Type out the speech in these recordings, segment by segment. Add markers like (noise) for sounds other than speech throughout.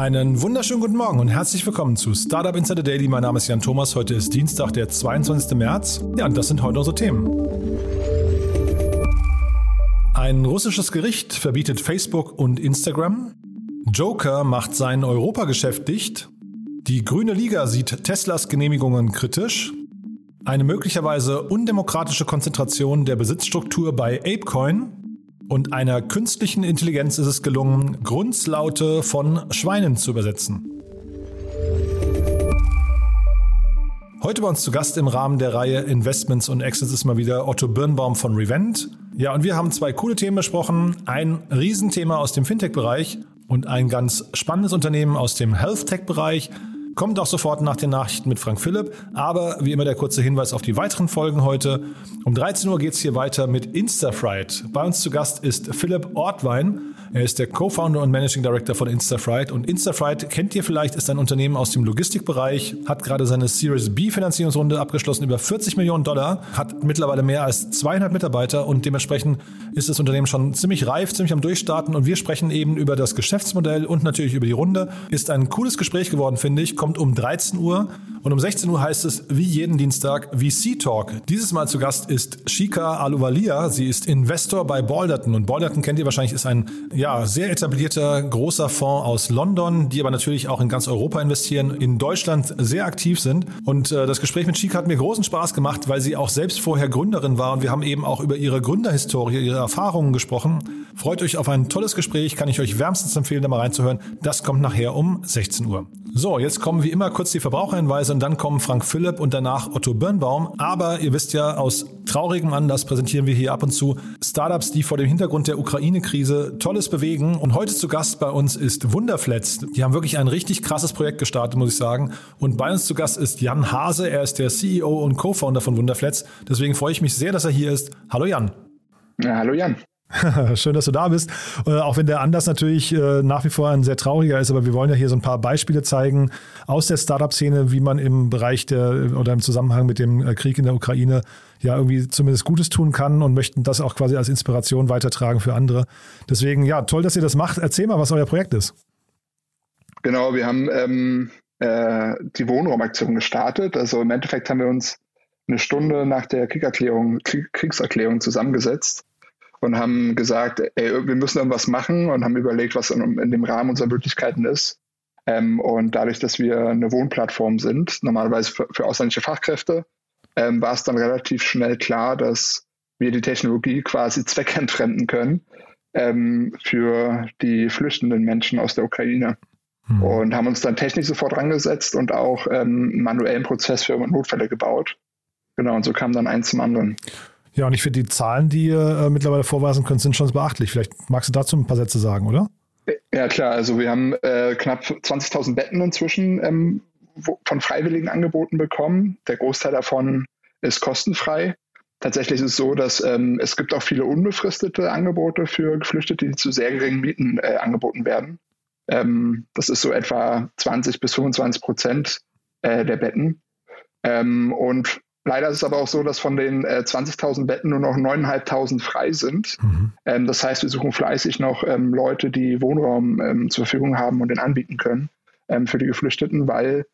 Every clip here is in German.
Einen wunderschönen guten Morgen und herzlich willkommen zu Startup Insider Daily. Mein Name ist Jan Thomas. Heute ist Dienstag, der 22. März. Ja, und das sind heute unsere Themen. Ein russisches Gericht verbietet Facebook und Instagram. Joker macht sein Europageschäft dicht. Die Grüne Liga sieht Teslas Genehmigungen kritisch. Eine möglicherweise undemokratische Konzentration der Besitzstruktur bei ApeCoin und einer künstlichen Intelligenz ist es gelungen, Grundslaute von Schweinen zu übersetzen. Heute bei uns zu Gast im Rahmen der Reihe Investments und Exits ist mal wieder Otto Birnbaum von Revent. Ja, und wir haben zwei coole Themen besprochen. Ein Riesenthema aus dem Fintech-Bereich und ein ganz spannendes Unternehmen aus dem Health-Tech-Bereich. Kommt auch sofort nach den Nachrichten mit Frank Philipp. Aber wie immer der kurze Hinweis auf die weiteren Folgen heute. Um 13 Uhr geht es hier weiter mit Instafright. Bei uns zu Gast ist Philipp Ortwein. Er ist der Co-Founder und Managing Director von Instafright. Und Instafright kennt ihr vielleicht, ist ein Unternehmen aus dem Logistikbereich, hat gerade seine Series B Finanzierungsrunde abgeschlossen, über 40 Millionen Dollar, hat mittlerweile mehr als 200 Mitarbeiter und dementsprechend ist das Unternehmen schon ziemlich reif, ziemlich am Durchstarten. Und wir sprechen eben über das Geschäftsmodell und natürlich über die Runde. Ist ein cooles Gespräch geworden, finde ich. Kommt um 13 Uhr und um 16 Uhr heißt es wie jeden Dienstag VC Talk. Dieses Mal zu Gast ist Shika Aluvalia. Sie ist Investor bei Balderton und Balderton kennt ihr wahrscheinlich, ist ein ja, sehr etablierter großer Fonds aus London, die aber natürlich auch in ganz Europa investieren, in Deutschland sehr aktiv sind. Und äh, das Gespräch mit Chica hat mir großen Spaß gemacht, weil sie auch selbst vorher Gründerin war und wir haben eben auch über ihre Gründerhistorie, ihre Erfahrungen gesprochen. Freut euch auf ein tolles Gespräch, kann ich euch wärmstens empfehlen, da mal reinzuhören. Das kommt nachher um 16 Uhr. So, jetzt kommen wie immer kurz die Verbraucherhinweise und dann kommen Frank Philipp und danach Otto Birnbaum. Aber ihr wisst ja, aus traurigem Anlass präsentieren wir hier ab und zu Startups, die vor dem Hintergrund der Ukraine-Krise Tolles bewegen. Und heute zu Gast bei uns ist Wunderflats. Die haben wirklich ein richtig krasses Projekt gestartet, muss ich sagen. Und bei uns zu Gast ist Jan Hase. Er ist der CEO und Co-Founder von Wunderflats. Deswegen freue ich mich sehr, dass er hier ist. Hallo Jan. Ja, hallo Jan. (laughs) Schön, dass du da bist. Äh, auch wenn der Anlass natürlich äh, nach wie vor ein sehr trauriger ist, aber wir wollen ja hier so ein paar Beispiele zeigen aus der Startup-Szene, wie man im Bereich der oder im Zusammenhang mit dem äh, Krieg in der Ukraine ja irgendwie zumindest Gutes tun kann und möchten das auch quasi als Inspiration weitertragen für andere. Deswegen, ja, toll, dass ihr das macht. Erzähl mal, was euer Projekt ist. Genau, wir haben ähm, äh, die Wohnraumaktion gestartet. Also im Endeffekt haben wir uns eine Stunde nach der Kriegserklärung, Kriegserklärung zusammengesetzt und haben gesagt, ey, wir müssen irgendwas machen und haben überlegt, was in, in dem Rahmen unserer Möglichkeiten ist. Ähm, und dadurch, dass wir eine Wohnplattform sind, normalerweise für, für ausländische Fachkräfte, ähm, war es dann relativ schnell klar, dass wir die Technologie quasi (laughs) zweckentfremden können ähm, für die flüchtenden Menschen aus der Ukraine. Hm. Und haben uns dann technisch sofort rangesetzt und auch ähm, einen manuellen Prozess für Notfälle gebaut. Genau, und so kam dann eins zum anderen. Ja, und ich finde, die Zahlen, die ihr äh, mittlerweile vorweisen könnt, sind schon beachtlich. Vielleicht magst du dazu ein paar Sätze sagen, oder? Ja, klar. Also wir haben äh, knapp 20.000 Betten inzwischen ähm, von Freiwilligen angeboten bekommen. Der Großteil davon ist kostenfrei. Tatsächlich ist es so, dass ähm, es gibt auch viele unbefristete Angebote für Geflüchtete, die zu sehr geringen Mieten äh, angeboten werden. Ähm, das ist so etwa 20 bis 25 Prozent äh, der Betten. Ähm, und Leider ist es aber auch so, dass von den äh, 20.000 Betten nur noch 9.500 frei sind. Mhm. Ähm, das heißt, wir suchen fleißig noch ähm, Leute, die Wohnraum ähm, zur Verfügung haben und den anbieten können ähm, für die Geflüchteten, weil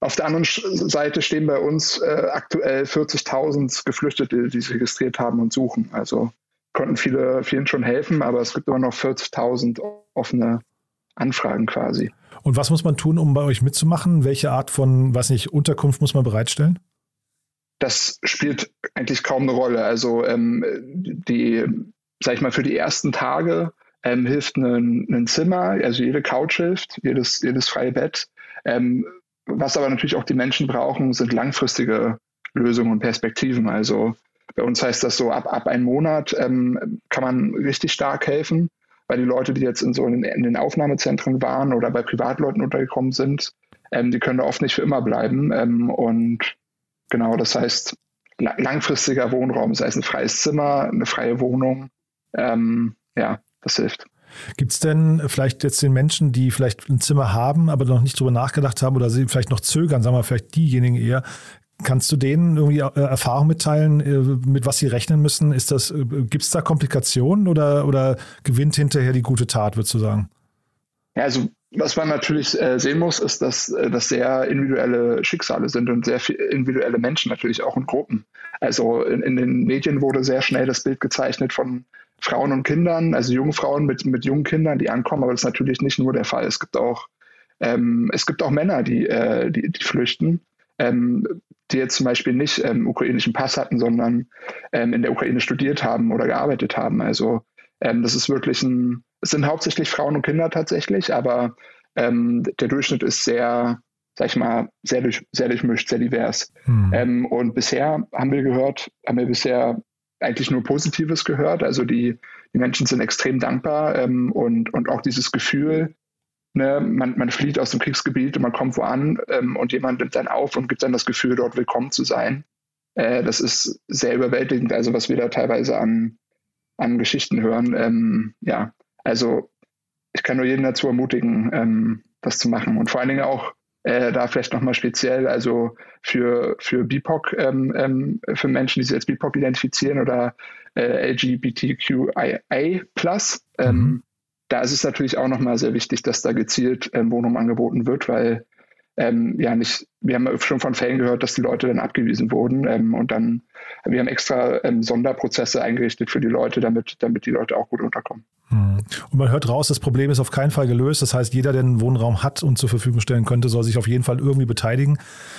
auf der anderen Seite stehen bei uns äh, aktuell 40.000 Geflüchtete, die sich registriert haben und suchen. Also konnten viele, vielen schon helfen, aber es gibt immer noch 40.000 offene Anfragen quasi. Und was muss man tun, um bei euch mitzumachen? Welche Art von, was nicht, Unterkunft muss man bereitstellen? Das spielt eigentlich kaum eine Rolle. Also ähm, die, sag ich mal, für die ersten Tage ähm, hilft ein, ein Zimmer, also jede Couch hilft, jedes, jedes freie Bett. Ähm, was aber natürlich auch die Menschen brauchen, sind langfristige Lösungen und Perspektiven. Also bei uns heißt das so, ab, ab einem Monat ähm, kann man richtig stark helfen, weil die Leute, die jetzt in so in, in den Aufnahmezentren waren oder bei Privatleuten untergekommen sind, ähm, die können da oft nicht für immer bleiben. Ähm, und Genau, das heißt, langfristiger Wohnraum, sei es ein freies Zimmer, eine freie Wohnung. Ähm, ja, das hilft. Gibt es denn vielleicht jetzt den Menschen, die vielleicht ein Zimmer haben, aber noch nicht drüber nachgedacht haben oder sie vielleicht noch zögern, sagen wir vielleicht diejenigen eher, Kannst du denen irgendwie äh, Erfahrung mitteilen, äh, mit was sie rechnen müssen? Ist das, äh, gibt es da Komplikationen oder, oder gewinnt hinterher die gute Tat, würdest du sagen? Ja, also was man natürlich äh, sehen muss, ist, dass äh, das sehr individuelle Schicksale sind und sehr individuelle Menschen natürlich auch in Gruppen. Also in, in, den Medien wurde sehr schnell das Bild gezeichnet von Frauen und Kindern, also jungen Frauen mit, mit jungen Kindern, die ankommen, aber das ist natürlich nicht nur der Fall. Es gibt auch, ähm, es gibt auch Männer, die, äh, die, die flüchten. Ähm, die jetzt zum Beispiel nicht ähm, ukrainischen Pass hatten, sondern ähm, in der Ukraine studiert haben oder gearbeitet haben. Also ähm, das ist wirklich ein, es sind hauptsächlich Frauen und Kinder tatsächlich, aber ähm, der Durchschnitt ist sehr, sag ich mal, sehr, durch, sehr durchmischt, sehr divers. Hm. und bisher haben wir gehört, haben wir bisher eigentlich nur Positives gehört. Also die, die Menschen sind extrem dankbar ähm, und, und auch dieses Gefühl, Ne, man, man flieht aus dem Kriegsgebiet und man kommt wo an ähm, und jemand nimmt dann auf und gibt dann das Gefühl, dort willkommen zu sein. Äh, das ist sehr überwältigend, also was wir da teilweise an, an Geschichten hören. Ähm, ja, also ich kann nur jeden dazu ermutigen, ähm, das zu machen. Und vor allen Dingen auch äh, da vielleicht nochmal speziell, also für, für BIPOC, ähm, ähm, für Menschen, die sich als BIPOC identifizieren oder äh, LGBTQIA+, ähm, mhm da ist es natürlich auch nochmal sehr wichtig, dass da gezielt ähm, Wohnung angeboten wird, weil ähm, ja nicht, wir haben schon von Fällen gehört, dass die Leute dann abgewiesen wurden ähm, und dann, wir haben extra ähm, Sonderprozesse eingerichtet für die Leute, damit, damit die Leute auch gut unterkommen. Hm. Und man hört raus, das Problem ist auf keinen Fall gelöst. Das heißt, jeder, der einen Wohnraum hat und zur Verfügung stellen könnte, soll sich auf jeden Fall irgendwie beteiligen.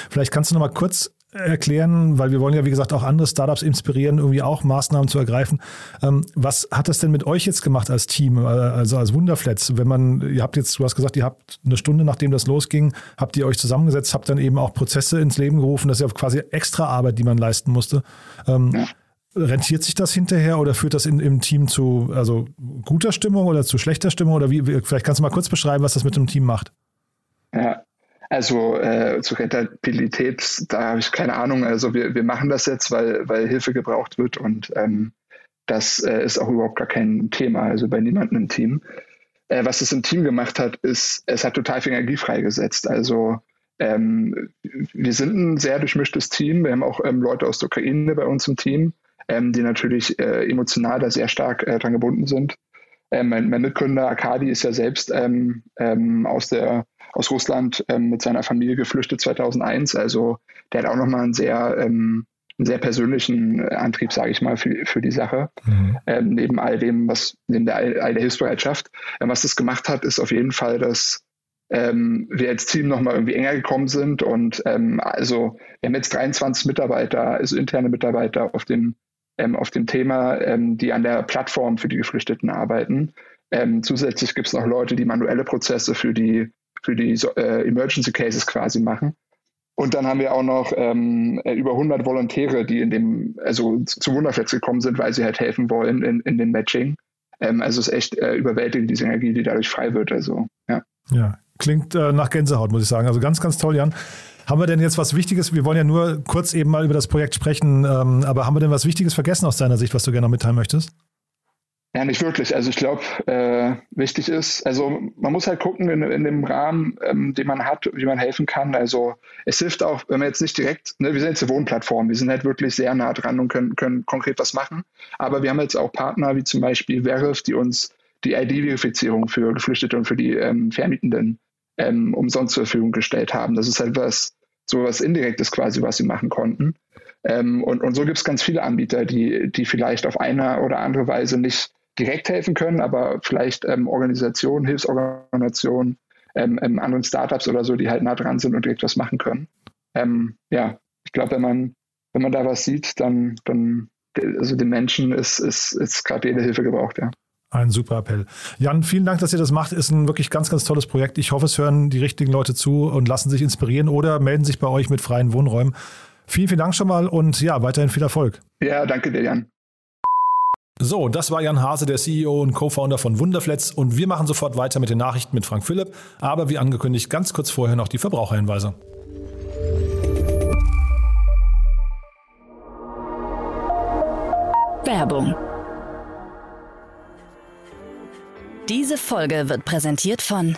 Vielleicht kannst du noch mal kurz erklären, weil wir wollen ja, wie gesagt, auch andere Startups inspirieren, irgendwie auch Maßnahmen zu ergreifen. Ähm, was hat das denn mit euch jetzt gemacht als Team, äh, also als Wunderflats? Wenn man, ihr habt jetzt, du hast gesagt, ihr habt eine Stunde, nachdem das losging, habt ihr euch zusammengesetzt, habt dann eben auch Prozesse ins Leben gerufen. Das ist ja quasi extra Arbeit, die man leisten musste. Ähm, ja. Rentiert sich das hinterher oder führt das in, im Team zu also guter Stimmung oder zu schlechter Stimmung? Oder wie, vielleicht kannst du mal kurz beschreiben, was das mit dem Team macht. Ja, also äh, zur Rentabilität, da habe ich keine Ahnung. Also wir, wir machen das jetzt, weil, weil Hilfe gebraucht wird und ähm, das äh, ist auch überhaupt gar kein Thema, also bei niemandem im Team. Äh, was es im Team gemacht hat, ist, es hat total viel Energie freigesetzt. Also ähm, wir sind ein sehr durchmischtes Team. Wir haben auch ähm, Leute aus der Ukraine bei uns im Team, ähm, die natürlich äh, emotional da sehr stark äh, dran gebunden sind. Ähm, mein, mein, Mitgründer Akadi ist ja selbst ähm, ähm, aus der aus Russland ähm, mit seiner Familie geflüchtet 2001. Also der hat auch nochmal einen sehr, ähm, einen sehr persönlichen Antrieb, sage ich mal, für, für die Sache. Mhm. Ähm, neben all dem, was, neben der, all der Hilfsbereitschaft. Ähm, was das gemacht hat, ist auf jeden Fall, dass ähm, wir als Team nochmal irgendwie enger gekommen sind. Und ähm, also wir haben jetzt 23 Mitarbeiter, also interne Mitarbeiter auf dem, auf dem Thema, die an der Plattform für die Geflüchteten arbeiten. Ähm, zusätzlich gibt es noch Leute, die manuelle Prozesse für die für die äh, Emergency Cases quasi machen. Und dann haben wir auch noch ähm, äh, über 100 Volontäre, die in dem, also zu Wunderflex gekommen sind, weil sie halt helfen wollen in, in dem Matching. Ähm, also es ist echt äh, überwältigend, diese Energie, die dadurch frei wird. Also, ja. Ja, klingt äh, nach Gänsehaut, muss ich sagen. Also ganz, ganz toll, Jan. Haben wir denn jetzt was Wichtiges? Wir wollen ja nur kurz eben mal über das Projekt sprechen, ähm, aber haben wir denn was Wichtiges vergessen aus deiner Sicht, was du gerne noch mitteilen möchtest? Ja, nicht wirklich. Also ich glaube, äh, wichtig ist, also man muss halt gucken in, in dem Rahmen, ähm, den man hat, wie man helfen kann. Also es hilft auch, wenn man jetzt nicht direkt, ne, wir sind jetzt eine Wohnplattform, wir sind halt wirklich sehr nah dran und können, können konkret was machen. Aber wir haben jetzt auch Partner wie zum Beispiel Verif, die uns die ID-Verifizierung für Geflüchtete und für die ähm, Vermietenden ähm, umsonst zur Verfügung gestellt haben. Das ist halt was, so was Indirektes quasi, was sie machen konnten. Ähm, und, und so gibt es ganz viele Anbieter, die, die vielleicht auf eine oder andere Weise nicht direkt helfen können, aber vielleicht ähm, Organisationen, Hilfsorganisationen, ähm, ähm, anderen Startups oder so, die halt nah dran sind und direkt was machen können. Ähm, ja, ich glaube, wenn man, wenn man da was sieht, dann, dann also den Menschen ist, ist, ist gerade jede Hilfe gebraucht, ja. Ein super Appell. Jan, vielen Dank, dass ihr das macht. Ist ein wirklich ganz, ganz tolles Projekt. Ich hoffe, es hören die richtigen Leute zu und lassen sich inspirieren oder melden sich bei euch mit freien Wohnräumen. Vielen, vielen Dank schon mal und ja, weiterhin viel Erfolg. Ja, danke dir, Jan. So, das war Jan Hase, der CEO und Co-Founder von Wunderflats und wir machen sofort weiter mit den Nachrichten mit Frank Philipp, aber wie angekündigt ganz kurz vorher noch die Verbraucherhinweise. Werbung. Diese Folge wird präsentiert von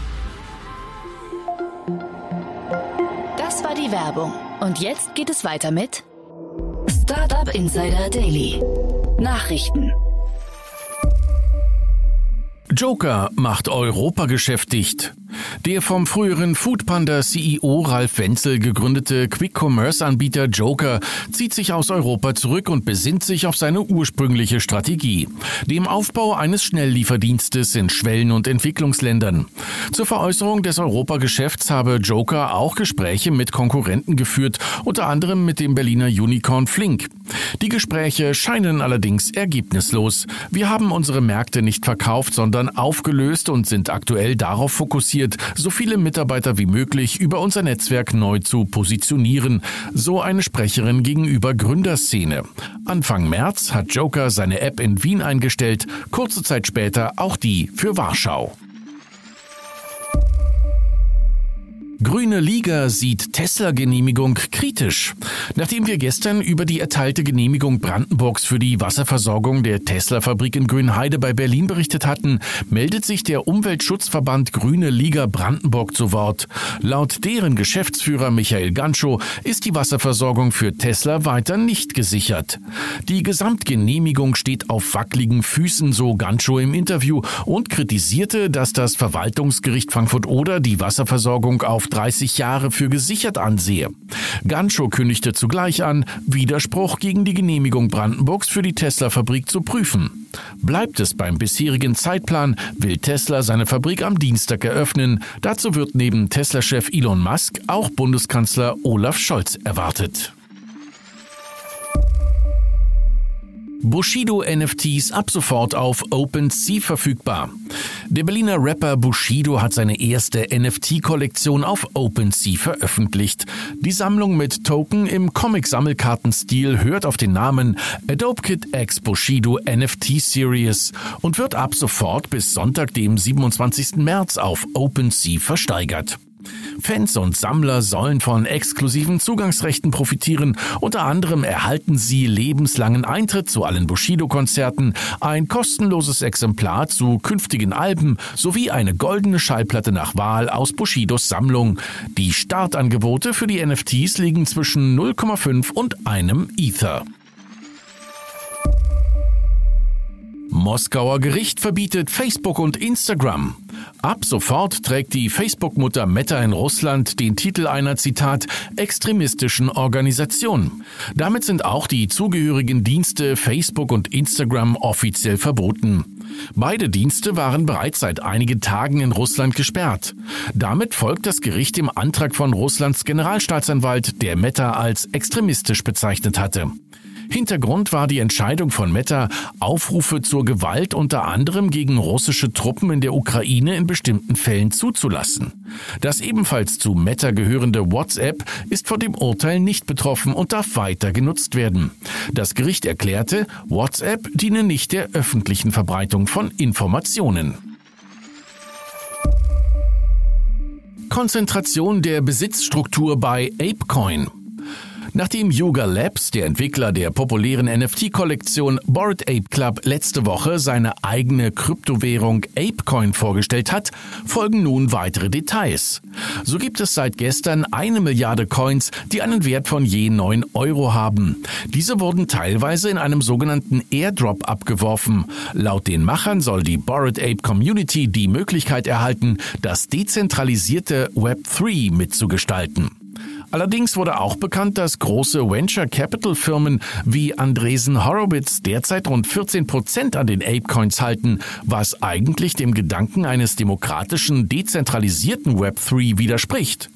Werbung. Und jetzt geht es weiter mit Startup Insider Daily. Nachrichten. Joker macht Europageschäft dicht. Der vom früheren Foodpanda CEO Ralf Wenzel gegründete Quick-Commerce-Anbieter Joker zieht sich aus Europa zurück und besinnt sich auf seine ursprüngliche Strategie, dem Aufbau eines Schnelllieferdienstes in Schwellen- und Entwicklungsländern. Zur Veräußerung des Europageschäfts habe Joker auch Gespräche mit Konkurrenten geführt, unter anderem mit dem Berliner Unicorn Flink. Die Gespräche scheinen allerdings ergebnislos. Wir haben unsere Märkte nicht verkauft, sondern aufgelöst und sind aktuell darauf fokussiert, so viele Mitarbeiter wie möglich über unser Netzwerk neu zu positionieren, so eine Sprecherin gegenüber Gründerszene. Anfang März hat Joker seine App in Wien eingestellt, kurze Zeit später auch die für Warschau. Grüne Liga sieht Tesla-Genehmigung kritisch. Nachdem wir gestern über die erteilte Genehmigung Brandenburgs für die Wasserversorgung der Tesla-Fabrik in Grünheide bei Berlin berichtet hatten, meldet sich der Umweltschutzverband Grüne Liga Brandenburg zu Wort. Laut deren Geschäftsführer Michael Ganschow ist die Wasserversorgung für Tesla weiter nicht gesichert. Die Gesamtgenehmigung steht auf wackeligen Füßen, so Ganschow im Interview und kritisierte, dass das Verwaltungsgericht Frankfurt-Oder die Wasserversorgung auf 30 Jahre für gesichert ansehe. Ganschow kündigte zugleich an, Widerspruch gegen die Genehmigung Brandenburgs für die Tesla-Fabrik zu prüfen. Bleibt es beim bisherigen Zeitplan, will Tesla seine Fabrik am Dienstag eröffnen. Dazu wird neben Tesla-Chef Elon Musk auch Bundeskanzler Olaf Scholz erwartet. Bushido NFTs ab sofort auf OpenSea verfügbar. Der Berliner Rapper Bushido hat seine erste NFT-Kollektion auf OpenSea veröffentlicht. Die Sammlung mit Token im Comic-Sammelkartenstil hört auf den Namen Adobe Kit X Bushido NFT Series und wird ab sofort bis Sonntag, dem 27. März auf OpenSea versteigert. Fans und Sammler sollen von exklusiven Zugangsrechten profitieren. Unter anderem erhalten sie lebenslangen Eintritt zu allen Bushido-Konzerten, ein kostenloses Exemplar zu künftigen Alben sowie eine goldene Schallplatte nach Wahl aus Bushidos Sammlung. Die Startangebote für die NFTs liegen zwischen 0,5 und einem Ether. Moskauer Gericht verbietet Facebook und Instagram. Ab sofort trägt die Facebook-Mutter Meta in Russland den Titel einer Zitat extremistischen Organisation. Damit sind auch die zugehörigen Dienste Facebook und Instagram offiziell verboten. Beide Dienste waren bereits seit einigen Tagen in Russland gesperrt. Damit folgt das Gericht dem Antrag von Russlands Generalstaatsanwalt, der Meta als extremistisch bezeichnet hatte. Hintergrund war die Entscheidung von Meta, Aufrufe zur Gewalt unter anderem gegen russische Truppen in der Ukraine in bestimmten Fällen zuzulassen. Das ebenfalls zu Meta gehörende WhatsApp ist von dem Urteil nicht betroffen und darf weiter genutzt werden. Das Gericht erklärte, WhatsApp diene nicht der öffentlichen Verbreitung von Informationen. Konzentration der Besitzstruktur bei ApeCoin. Nachdem Yuga Labs, der Entwickler der populären NFT-Kollektion Bored Ape Club, letzte Woche seine eigene Kryptowährung ApeCoin vorgestellt hat, folgen nun weitere Details. So gibt es seit gestern eine Milliarde Coins, die einen Wert von je 9 Euro haben. Diese wurden teilweise in einem sogenannten Airdrop abgeworfen. Laut den Machern soll die Bored Ape Community die Möglichkeit erhalten, das dezentralisierte Web3 mitzugestalten. Allerdings wurde auch bekannt, dass große Venture Capital Firmen wie Andresen Horowitz derzeit rund 14 Prozent an den Apecoins halten, was eigentlich dem Gedanken eines demokratischen, dezentralisierten Web3 widerspricht.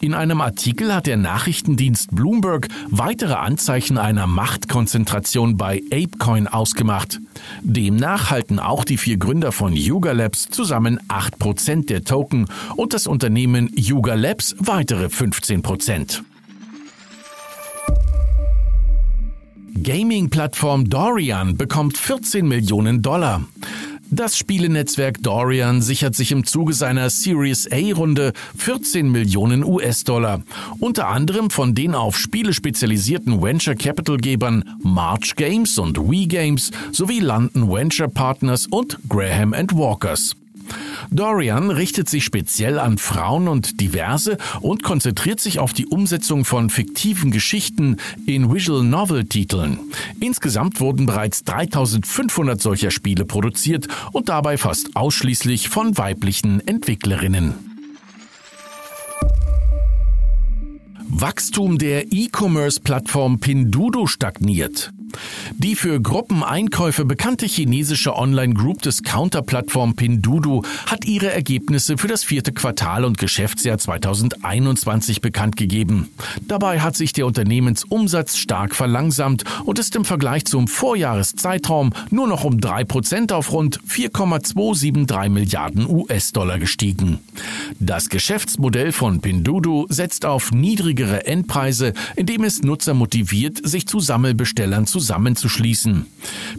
In einem Artikel hat der Nachrichtendienst Bloomberg weitere Anzeichen einer Machtkonzentration bei ApeCoin ausgemacht. Demnach halten auch die vier Gründer von Yuga Labs zusammen 8% der Token und das Unternehmen Yuga Labs weitere 15%. Gaming-Plattform Dorian bekommt 14 Millionen Dollar. Das Spielenetzwerk Dorian sichert sich im Zuge seiner Series A-Runde 14 Millionen US-Dollar, unter anderem von den auf Spiele spezialisierten Venture Capital-Gebern March Games und Wii Games sowie London Venture Partners und Graham Walkers. Dorian richtet sich speziell an Frauen und Diverse und konzentriert sich auf die Umsetzung von fiktiven Geschichten in Visual Novel Titeln. Insgesamt wurden bereits 3500 solcher Spiele produziert und dabei fast ausschließlich von weiblichen Entwicklerinnen. Wachstum der E-Commerce-Plattform Pinduoduo stagniert. Die für Gruppeneinkäufe bekannte chinesische Online-Group-Discounter-Plattform Pinduoduo hat ihre Ergebnisse für das vierte Quartal und Geschäftsjahr 2021 bekannt gegeben. Dabei hat sich der Unternehmensumsatz stark verlangsamt und ist im Vergleich zum Vorjahreszeitraum nur noch um drei Prozent auf rund 4,273 Milliarden US-Dollar gestiegen. Das Geschäftsmodell von Pinduoduo setzt auf niedrigere Endpreise, indem es Nutzer motiviert, sich zu Sammelbestellern zu zusammenzuschließen.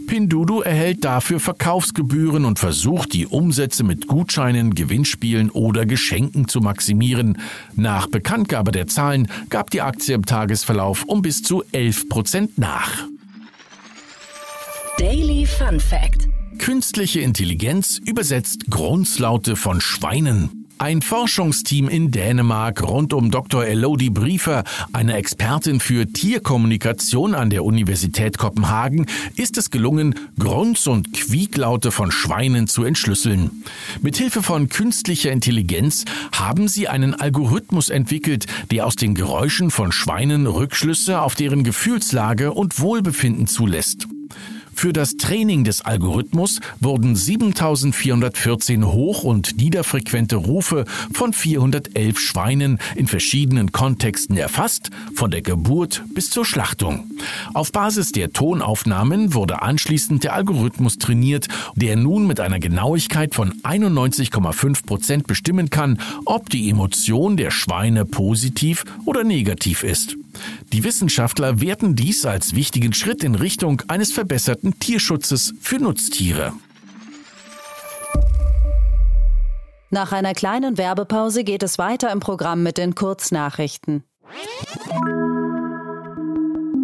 Pinduoduo erhält dafür Verkaufsgebühren und versucht, die Umsätze mit Gutscheinen, Gewinnspielen oder Geschenken zu maximieren. Nach Bekanntgabe der Zahlen gab die Aktie im Tagesverlauf um bis zu 11 Prozent nach. Daily Fun Fact. Künstliche Intelligenz übersetzt Grunzlaute von Schweinen. Ein Forschungsteam in Dänemark rund um Dr. Elodie Briefer, eine Expertin für Tierkommunikation an der Universität Kopenhagen, ist es gelungen, Grunz- und Quieklaute von Schweinen zu entschlüsseln. Mithilfe von künstlicher Intelligenz haben sie einen Algorithmus entwickelt, der aus den Geräuschen von Schweinen Rückschlüsse auf deren Gefühlslage und Wohlbefinden zulässt. Für das Training des Algorithmus wurden 7414 hoch- und niederfrequente Rufe von 411 Schweinen in verschiedenen Kontexten erfasst, von der Geburt bis zur Schlachtung. Auf Basis der Tonaufnahmen wurde anschließend der Algorithmus trainiert, der nun mit einer Genauigkeit von 91,5 Prozent bestimmen kann, ob die Emotion der Schweine positiv oder negativ ist. Die Wissenschaftler werten dies als wichtigen Schritt in Richtung eines verbesserten Tierschutzes für Nutztiere. Nach einer kleinen Werbepause geht es weiter im Programm mit den Kurznachrichten.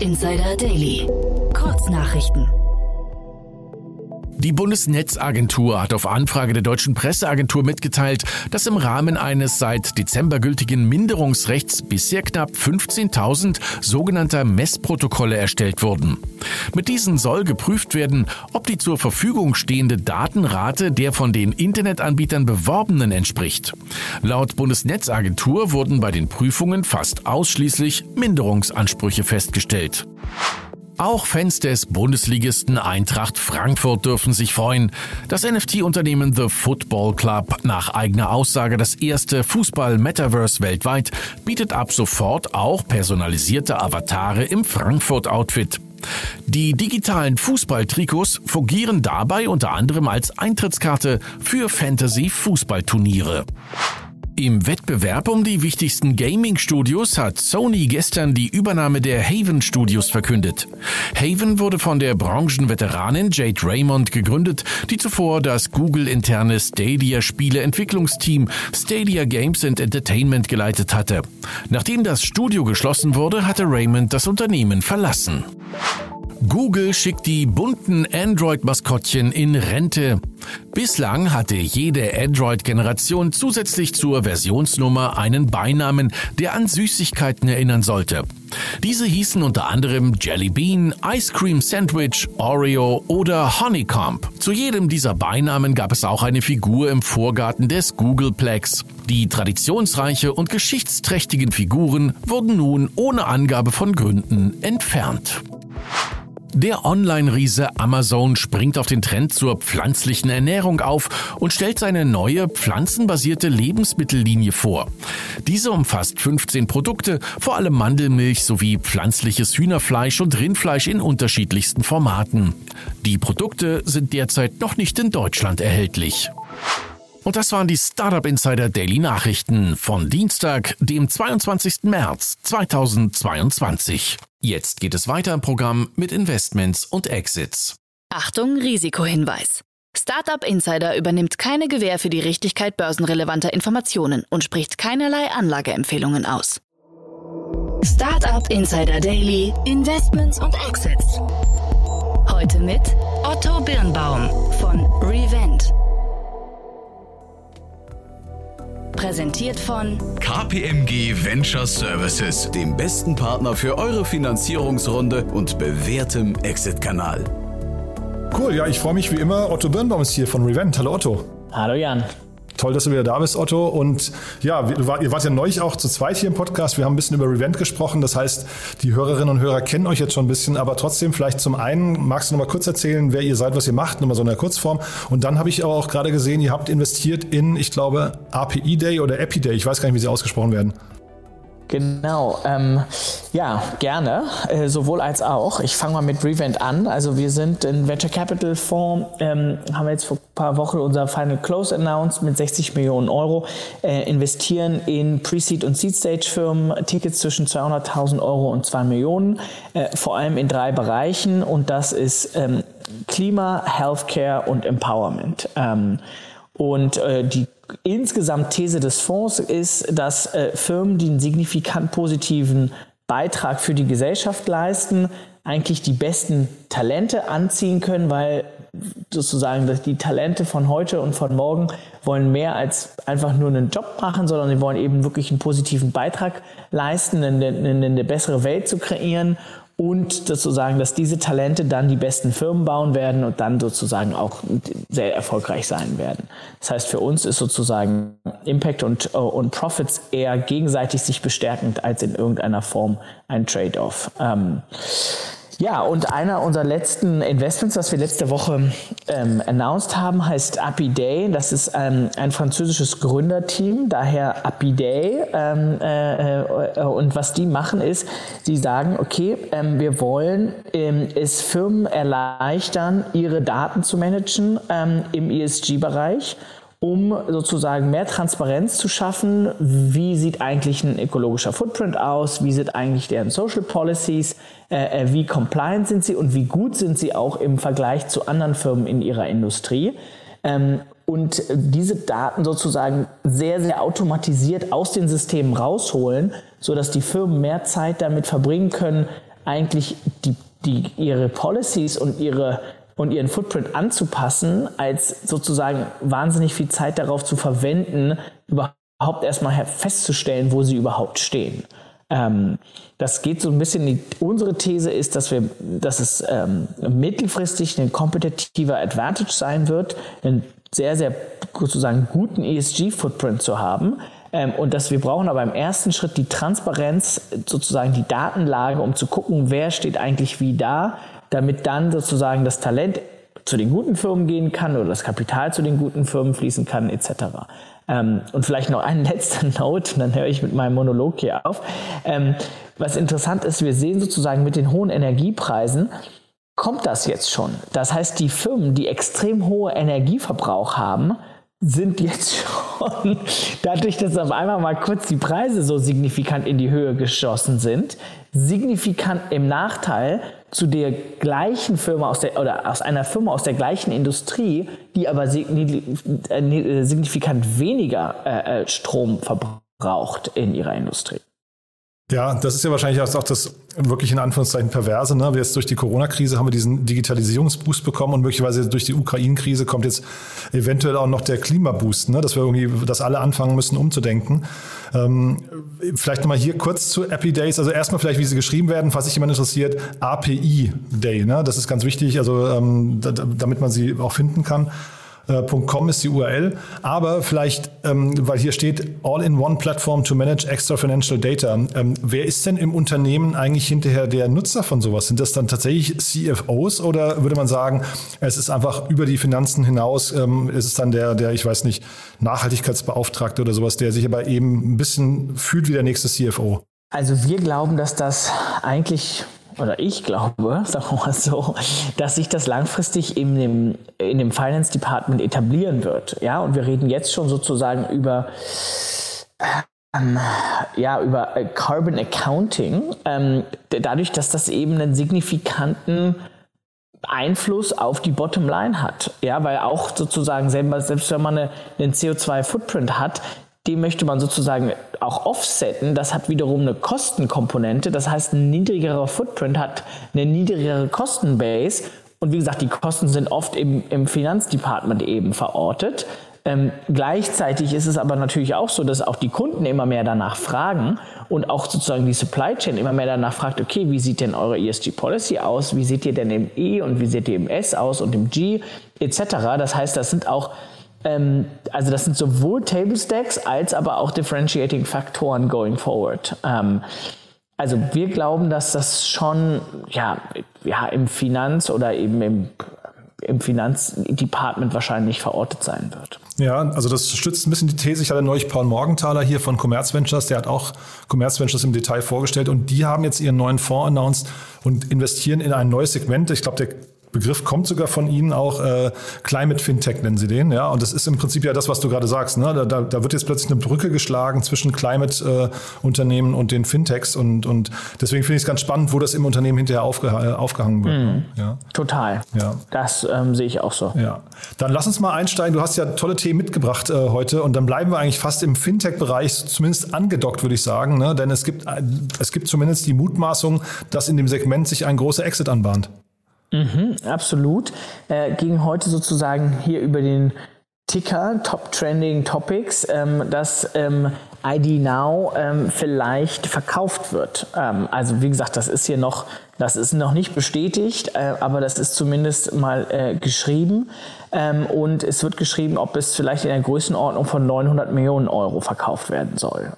Insider Daily. Kurznachrichten. Die Bundesnetzagentur hat auf Anfrage der deutschen Presseagentur mitgeteilt, dass im Rahmen eines seit Dezember gültigen Minderungsrechts bisher knapp 15.000 sogenannter Messprotokolle erstellt wurden. Mit diesen soll geprüft werden, ob die zur Verfügung stehende Datenrate der von den Internetanbietern beworbenen entspricht. Laut Bundesnetzagentur wurden bei den Prüfungen fast ausschließlich Minderungsansprüche festgestellt. Auch Fans des Bundesligisten Eintracht Frankfurt dürfen sich freuen. Das NFT-Unternehmen The Football Club, nach eigener Aussage das erste Fußball-Metaverse weltweit, bietet ab sofort auch personalisierte Avatare im Frankfurt-Outfit. Die digitalen Fußballtrikots fungieren dabei unter anderem als Eintrittskarte für Fantasy-Fußballturniere. Im Wettbewerb um die wichtigsten Gaming-Studios hat Sony gestern die Übernahme der Haven Studios verkündet. Haven wurde von der Branchenveteranin Jade Raymond gegründet, die zuvor das Google-interne Stadia-Spieleentwicklungsteam Stadia Games and Entertainment geleitet hatte. Nachdem das Studio geschlossen wurde, hatte Raymond das Unternehmen verlassen. Google schickt die bunten Android-Maskottchen in Rente. Bislang hatte jede Android-Generation zusätzlich zur Versionsnummer einen Beinamen, der an Süßigkeiten erinnern sollte. Diese hießen unter anderem Jelly Bean, Ice Cream Sandwich, Oreo oder Honeycomb. Zu jedem dieser Beinamen gab es auch eine Figur im Vorgarten des Googleplex. Die traditionsreiche und geschichtsträchtigen Figuren wurden nun ohne Angabe von Gründen entfernt. Der Online-Riese Amazon springt auf den Trend zur pflanzlichen Ernährung auf und stellt seine neue pflanzenbasierte Lebensmittellinie vor. Diese umfasst 15 Produkte, vor allem Mandelmilch sowie pflanzliches Hühnerfleisch und Rindfleisch in unterschiedlichsten Formaten. Die Produkte sind derzeit noch nicht in Deutschland erhältlich. Und das waren die Startup Insider Daily Nachrichten von Dienstag, dem 22. März 2022. Jetzt geht es weiter im Programm mit Investments und Exits. Achtung, Risikohinweis. Startup Insider übernimmt keine Gewähr für die Richtigkeit börsenrelevanter Informationen und spricht keinerlei Anlageempfehlungen aus. Startup Insider Daily, Investments und Exits. Heute mit Otto Birnbaum von Revent. Präsentiert von KPMG Venture Services, dem besten Partner für eure Finanzierungsrunde und bewährtem Exit-Kanal. Cool, ja, ich freue mich wie immer. Otto Birnbaum ist hier von Revent. Hallo Otto. Hallo Jan. Toll, dass du wieder da bist, Otto. Und ja, ihr wart ja neulich auch zu zweit hier im Podcast. Wir haben ein bisschen über Revent gesprochen. Das heißt, die Hörerinnen und Hörer kennen euch jetzt schon ein bisschen. Aber trotzdem, vielleicht zum einen, magst du noch mal kurz erzählen, wer ihr seid, was ihr macht, nochmal so in der Kurzform. Und dann habe ich aber auch gerade gesehen, ihr habt investiert in, ich glaube, API Day oder Epi Day. Ich weiß gar nicht, wie sie ausgesprochen werden. Genau, ähm, ja, gerne, äh, sowohl als auch. Ich fange mal mit Revent an. Also wir sind ein Venture Capital Fonds, ähm, haben jetzt vor ein paar Wochen unser Final Close announced mit 60 Millionen Euro, äh, investieren in Pre-Seed und Seed-Stage-Firmen, Tickets zwischen 200.000 Euro und 2 Millionen, äh, vor allem in drei Bereichen und das ist ähm, Klima, Healthcare und Empowerment. Ähm, und äh, die insgesamt These des Fonds ist, dass äh, Firmen, die einen signifikant positiven Beitrag für die Gesellschaft leisten, eigentlich die besten Talente anziehen können, weil sozusagen die Talente von heute und von morgen wollen mehr als einfach nur einen Job machen, sondern sie wollen eben wirklich einen positiven Beitrag leisten, eine, eine, eine bessere Welt zu kreieren und sozusagen, dass diese Talente dann die besten Firmen bauen werden und dann sozusagen auch sehr erfolgreich sein werden. Das heißt, für uns ist sozusagen Impact und, und Profits eher gegenseitig sich bestärkend als in irgendeiner Form ein Trade-off. Ähm, ja, und einer unserer letzten Investments, was wir letzte Woche ähm, announced haben, heißt Happy Day. Das ist ähm, ein französisches Gründerteam, daher Happy Day. Ähm, äh, äh, und was die machen ist, sie sagen, okay, ähm, wir wollen ähm, es Firmen erleichtern, ihre Daten zu managen ähm, im ESG-Bereich um sozusagen mehr Transparenz zu schaffen. Wie sieht eigentlich ein ökologischer Footprint aus? Wie sind eigentlich deren Social Policies? Äh, äh, wie compliant sind sie und wie gut sind sie auch im Vergleich zu anderen Firmen in ihrer Industrie? Ähm, und diese Daten sozusagen sehr, sehr automatisiert aus den Systemen rausholen, sodass die Firmen mehr Zeit damit verbringen können, eigentlich die, die, ihre Policies und ihre und ihren Footprint anzupassen, als sozusagen wahnsinnig viel Zeit darauf zu verwenden, überhaupt erstmal festzustellen, wo sie überhaupt stehen. Ähm, das geht so ein bisschen, die, unsere These ist, dass wir, dass es ähm, mittelfristig ein kompetitiver Advantage sein wird, einen sehr, sehr sozusagen guten ESG-Footprint zu haben. Ähm, und dass wir brauchen aber im ersten Schritt die Transparenz, sozusagen die Datenlage, um zu gucken, wer steht eigentlich wie da, damit dann sozusagen das Talent zu den guten Firmen gehen kann oder das Kapital zu den guten Firmen fließen kann, etc. Ähm, und vielleicht noch ein (laughs) letzter Note, dann höre ich mit meinem Monolog hier auf. Ähm, was interessant ist, wir sehen sozusagen mit den hohen Energiepreisen, kommt das jetzt schon. Das heißt, die Firmen, die extrem hohe Energieverbrauch haben, sind jetzt (laughs) schon, dadurch, dass auf einmal mal kurz die Preise so signifikant in die Höhe geschossen sind, signifikant im Nachteil zu der gleichen Firma aus der, oder aus einer Firma aus der gleichen Industrie, die aber äh, signifikant weniger äh, äh, Strom verbraucht in ihrer Industrie. Ja, das ist ja wahrscheinlich auch das wirklich in Anführungszeichen perverse. Ne? Jetzt durch die Corona-Krise haben wir diesen Digitalisierungsboost bekommen und möglicherweise durch die Ukraine-Krise kommt jetzt eventuell auch noch der Klimaboost, ne? dass wir irgendwie, dass alle anfangen müssen umzudenken. Ähm, vielleicht nochmal hier kurz zu Appy Days. Also erstmal vielleicht, wie sie geschrieben werden, falls sich jemand interessiert, API Day. Ne? Das ist ganz wichtig, also ähm, damit man sie auch finden kann. .com ist die URL. Aber vielleicht, ähm, weil hier steht All-in-One-Platform to manage extra financial data. Ähm, wer ist denn im Unternehmen eigentlich hinterher der Nutzer von sowas? Sind das dann tatsächlich CFOs oder würde man sagen, es ist einfach über die Finanzen hinaus, ähm, ist es dann der, der, ich weiß nicht, Nachhaltigkeitsbeauftragte oder sowas, der sich aber eben ein bisschen fühlt wie der nächste CFO? Also wir glauben, dass das eigentlich oder ich glaube, (laughs) sagen wir mal so, dass sich das langfristig in dem, in dem Finance Department etablieren wird. Ja, und wir reden jetzt schon sozusagen über ähm, ja, über äh, Carbon Accounting, ähm, dadurch, dass das eben einen signifikanten Einfluss auf die Bottomline hat. Ja, weil auch sozusagen, selbst wenn man eine, einen CO2-Footprint hat, den möchte man sozusagen auch offsetten. Das hat wiederum eine Kostenkomponente. Das heißt, ein niedrigerer Footprint hat eine niedrigere Kostenbase. Und wie gesagt, die Kosten sind oft im, im Finanzdepartment eben verortet. Ähm, gleichzeitig ist es aber natürlich auch so, dass auch die Kunden immer mehr danach fragen und auch sozusagen die Supply Chain immer mehr danach fragt, okay, wie sieht denn eure ESG Policy aus? Wie seht ihr denn im E und wie seht ihr im S aus und im G etc.? Das heißt, das sind auch ähm, also das sind sowohl Table Stacks als aber auch Differentiating Faktoren going forward. Ähm, also wir glauben, dass das schon ja, ja im Finanz- oder eben im, im Finanzdepartment wahrscheinlich verortet sein wird. Ja, also das stützt ein bisschen die These. Ich hatte neulich Paul Morgenthaler hier von Commerz Ventures, der hat auch Commerz Ventures im Detail vorgestellt und die haben jetzt ihren neuen Fonds announced und investieren in ein neues Segment. Ich glaube, der Begriff kommt sogar von Ihnen auch, äh, Climate Fintech nennen Sie den, ja. Und das ist im Prinzip ja das, was du gerade sagst. Ne? Da, da, da wird jetzt plötzlich eine Brücke geschlagen zwischen Climate-Unternehmen äh, und den Fintechs. Und, und deswegen finde ich es ganz spannend, wo das im Unternehmen hinterher aufge äh, aufgehangen wird. Mhm. Ja. Total. Ja. Das ähm, sehe ich auch so. Ja. Dann lass uns mal einsteigen. Du hast ja tolle Themen mitgebracht äh, heute und dann bleiben wir eigentlich fast im Fintech-Bereich, zumindest angedockt, würde ich sagen. Ne? Denn es gibt, äh, es gibt zumindest die Mutmaßung, dass in dem Segment sich ein großer Exit anbahnt. Mhm, absolut. Äh, ging heute sozusagen hier über den Ticker, Top Trending Topics, ähm, dass ähm, ID Now ähm, vielleicht verkauft wird. Ähm, also wie gesagt, das ist hier noch, das ist noch nicht bestätigt, äh, aber das ist zumindest mal äh, geschrieben. Ähm, und es wird geschrieben, ob es vielleicht in der Größenordnung von 900 Millionen Euro verkauft werden soll.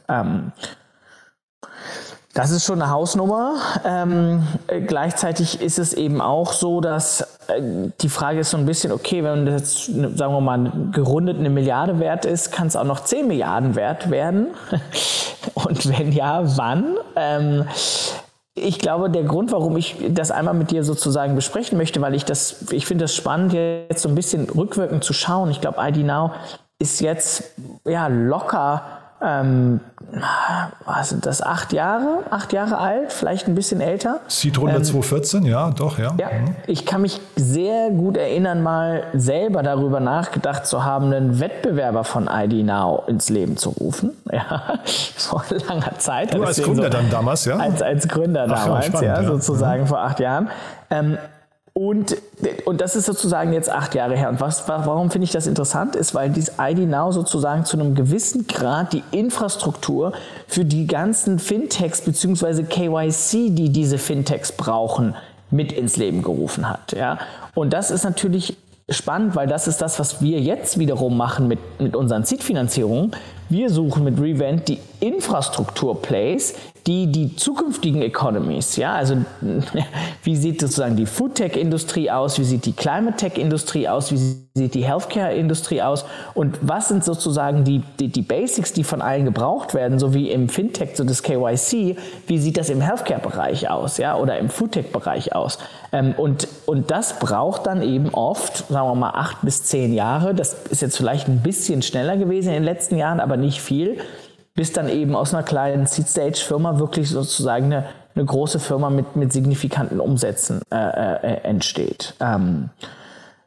Das ist schon eine Hausnummer. Ähm, äh, gleichzeitig ist es eben auch so, dass äh, die Frage ist so ein bisschen, okay, wenn das, sagen wir mal, gerundet eine Milliarde wert ist, kann es auch noch 10 Milliarden wert werden. (laughs) Und wenn ja, wann? Ähm, ich glaube, der Grund, warum ich das einmal mit dir sozusagen besprechen möchte, weil ich das, ich finde das spannend, jetzt so ein bisschen rückwirkend zu schauen. Ich glaube, ID Now ist jetzt ja locker ähm, was sind das, acht Jahre, acht Jahre alt, vielleicht ein bisschen älter. Runter ähm, 2014, ja, doch, ja. Ja, mhm. ich kann mich sehr gut erinnern, mal selber darüber nachgedacht zu haben, einen Wettbewerber von ID Now ins Leben zu rufen. (laughs) Ja, vor langer Zeit. Du als Gründer so, dann damals, ja? Als, als Gründer Ach, damals, spannend, ja, sozusagen ja. vor acht Jahren. Ähm, und, und das ist sozusagen jetzt acht Jahre her. Und was, warum finde ich das interessant ist, weil dieses ID Now sozusagen zu einem gewissen Grad die Infrastruktur für die ganzen Fintechs bzw. KYC, die diese Fintechs brauchen, mit ins Leben gerufen hat. Ja? Und das ist natürlich spannend, weil das ist das, was wir jetzt wiederum machen mit, mit unseren Seed-Finanzierungen. Wir suchen mit Revent die Infrastruktur-Plays, die die zukünftigen Economies, ja, also (laughs) wie sieht sozusagen die Food-Tech-Industrie aus, wie sieht die Climate-Tech-Industrie aus, wie sieht die Healthcare-Industrie aus und was sind sozusagen die, die, die, Basics, die von allen gebraucht werden, so wie im Fintech, so das KYC, wie sieht das im Healthcare-Bereich aus, ja, oder im Food-Tech-Bereich aus. Ähm, und, und das braucht dann eben oft, sagen wir mal, acht bis zehn Jahre. Das ist jetzt vielleicht ein bisschen schneller gewesen in den letzten Jahren, aber nicht viel bis dann eben aus einer kleinen Seed-Stage-Firma wirklich sozusagen eine, eine, große Firma mit, mit signifikanten Umsätzen äh, äh, entsteht. Ähm,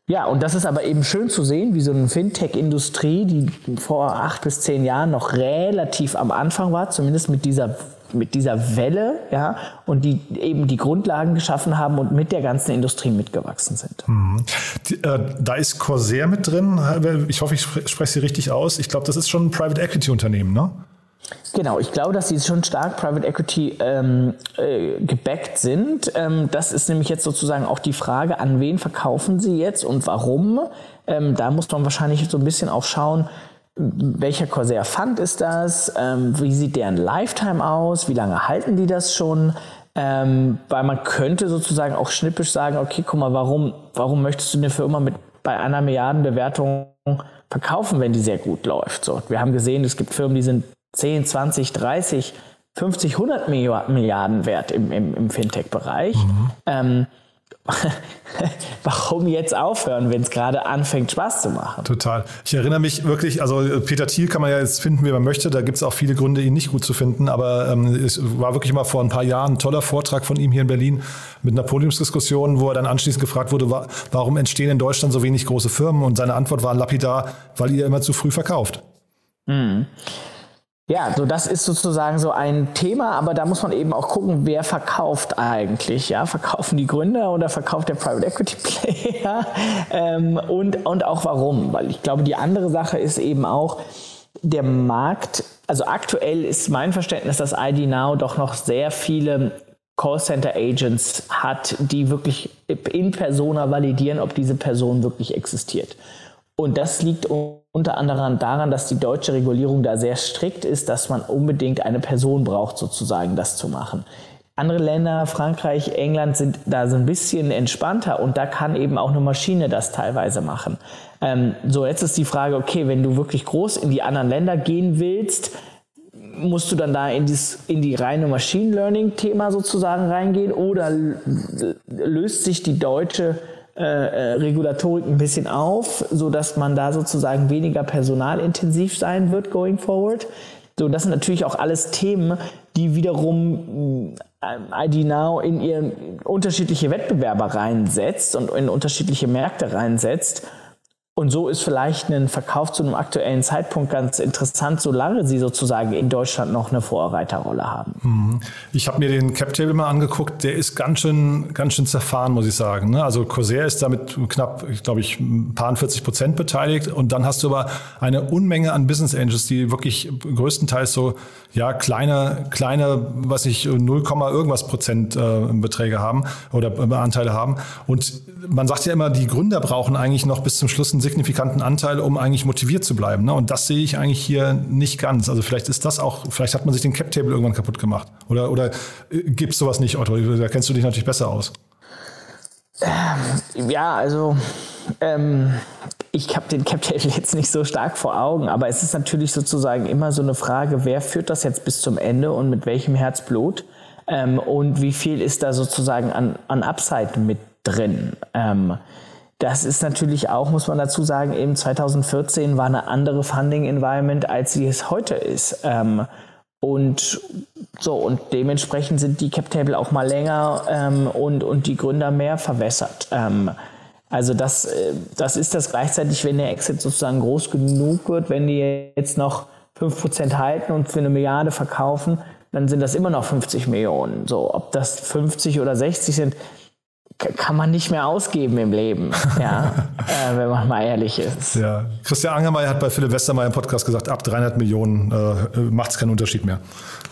ja, und das ist aber eben schön zu sehen, wie so eine Fintech-Industrie, die vor acht bis zehn Jahren noch relativ am Anfang war, zumindest mit dieser mit, dieser Welle, ja, und die eben die Grundlagen geschaffen haben und mit der ganzen Industrie mitgewachsen sind. Mhm. Die, äh, da ist Corsair mit drin. Ich hoffe, ich spreche sie richtig aus. Ich glaube, das ist schon ein Private Equity Unternehmen, ne? Genau, ich glaube, dass sie schon stark Private Equity ähm, äh, gebackt sind. Ähm, das ist nämlich jetzt sozusagen auch die Frage, an wen verkaufen sie jetzt und warum. Ähm, da muss man wahrscheinlich so ein bisschen auch schauen, welcher Corsair Fund ist das? Ähm, wie sieht deren Lifetime aus? Wie lange halten die das schon? Ähm, weil man könnte sozusagen auch schnippisch sagen, okay, guck mal, warum, warum möchtest du eine Firma mit bei einer Milliardenbewertung verkaufen, wenn die sehr gut läuft? So, wir haben gesehen, es gibt Firmen, die sind 10, 20, 30, 50, 100 Milliarden wert im, im, im Fintech-Bereich. Mhm. Ähm, (laughs) warum jetzt aufhören, wenn es gerade anfängt, Spaß zu machen? Total. Ich erinnere mich wirklich, also Peter Thiel kann man ja jetzt finden, wie man möchte. Da gibt es auch viele Gründe, ihn nicht gut zu finden. Aber ähm, es war wirklich mal vor ein paar Jahren ein toller Vortrag von ihm hier in Berlin mit einer Podiumsdiskussion, wo er dann anschließend gefragt wurde, warum entstehen in Deutschland so wenig große Firmen? Und seine Antwort war lapidar, weil ihr immer zu früh verkauft. Mhm. Ja, so das ist sozusagen so ein Thema, aber da muss man eben auch gucken, wer verkauft eigentlich. Ja, verkaufen die Gründer oder verkauft der Private Equity (laughs) Player ähm, und, und auch warum? Weil ich glaube, die andere Sache ist eben auch, der Markt, also aktuell ist mein Verständnis, dass ID Now doch noch sehr viele Callcenter Agents hat, die wirklich in Persona validieren, ob diese Person wirklich existiert. Und das liegt unter anderem daran, dass die deutsche Regulierung da sehr strikt ist, dass man unbedingt eine Person braucht, sozusagen das zu machen. Andere Länder, Frankreich, England sind da so ein bisschen entspannter und da kann eben auch eine Maschine das teilweise machen. Ähm, so, jetzt ist die Frage, okay, wenn du wirklich groß in die anderen Länder gehen willst, musst du dann da in, dies, in die reine Machine Learning Thema sozusagen reingehen oder löst sich die deutsche äh, äh, Regulatorik ein bisschen auf, so dass man da sozusagen weniger personalintensiv sein wird going forward. So, das sind natürlich auch alles Themen, die wiederum äh, ID Now in ihren unterschiedliche Wettbewerber reinsetzt und in unterschiedliche Märkte reinsetzt und so ist vielleicht ein Verkauf zu einem aktuellen Zeitpunkt ganz interessant, solange sie sozusagen in Deutschland noch eine Vorreiterrolle haben. Mhm. Ich habe mir den Cap Table mal angeguckt, der ist ganz schön, ganz schön zerfahren, muss ich sagen. Ne? Also Corsair ist damit knapp, ich glaube ich, ein paar 40 Prozent beteiligt und dann hast du aber eine Unmenge an Business Angels, die wirklich größtenteils so ja kleine, kleine, was ich 0, irgendwas Prozent äh, Beträge haben oder äh, Anteile haben. Und man sagt ja immer, die Gründer brauchen eigentlich noch bis zum Schluss einen signifikanten Anteil, um eigentlich motiviert zu bleiben. Ne? Und das sehe ich eigentlich hier nicht ganz. Also vielleicht ist das auch, vielleicht hat man sich den Cap-Table irgendwann kaputt gemacht. Oder, oder äh, gibt es sowas nicht, Otto? Da kennst du dich natürlich besser aus. Ähm, ja, also ähm, ich habe den Cap-Table (laughs) jetzt nicht so stark vor Augen, aber es ist natürlich sozusagen immer so eine Frage, wer führt das jetzt bis zum Ende und mit welchem Herzblut? Ähm, und wie viel ist da sozusagen an, an Upside mit drin? Ähm, das ist natürlich auch, muss man dazu sagen, eben 2014 war eine andere Funding-Environment, als sie es heute ist. Ähm, und so, und dementsprechend sind die Cap-Table auch mal länger ähm, und, und die Gründer mehr verwässert. Ähm, also das, äh, das ist das gleichzeitig, wenn der Exit sozusagen groß genug wird, wenn die jetzt noch 5% halten und für eine Milliarde verkaufen, dann sind das immer noch 50 Millionen. So, ob das 50 oder 60 sind, kann man nicht mehr ausgeben im Leben, ja, (laughs) äh, wenn man mal ehrlich ist. Ja. Christian Angermeier hat bei Philipp Westermeier im Podcast gesagt, ab 300 Millionen äh, macht es keinen Unterschied mehr.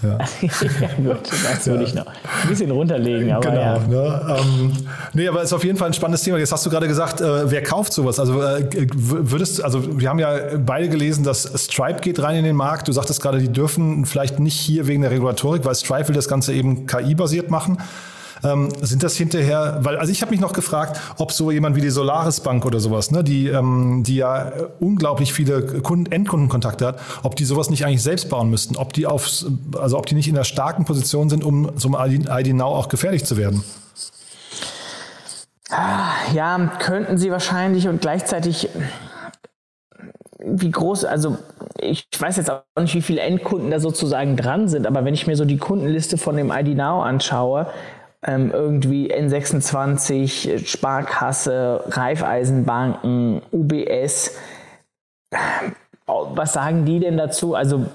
Ja, (laughs) ja gut, das würde ja. ich noch ein bisschen runterlegen. Aber genau. Ja. Ne, ähm, nee, aber es ist auf jeden Fall ein spannendes Thema. Jetzt hast du gerade gesagt, äh, wer kauft sowas? Also äh, würdest, also wir haben ja beide gelesen, dass Stripe geht rein in den Markt. Du sagtest gerade, die dürfen vielleicht nicht hier wegen der Regulatorik, weil Stripe will das Ganze eben KI-basiert machen. Ähm, sind das hinterher, weil, also ich habe mich noch gefragt, ob so jemand wie die Solaris Bank oder sowas, ne, die, ähm, die ja unglaublich viele Kunden, Endkundenkontakte hat, ob die sowas nicht eigentlich selbst bauen müssten, ob die auf, also ob die nicht in einer starken Position sind, um so einem ID Now auch gefährlich zu werden. Ah, ja, könnten sie wahrscheinlich und gleichzeitig wie groß, also ich weiß jetzt auch nicht, wie viele Endkunden da sozusagen dran sind, aber wenn ich mir so die Kundenliste von dem ID Now anschaue, ähm, irgendwie N26, Sparkasse, Raiffeisenbanken, UBS. was sagen die denn dazu? Also,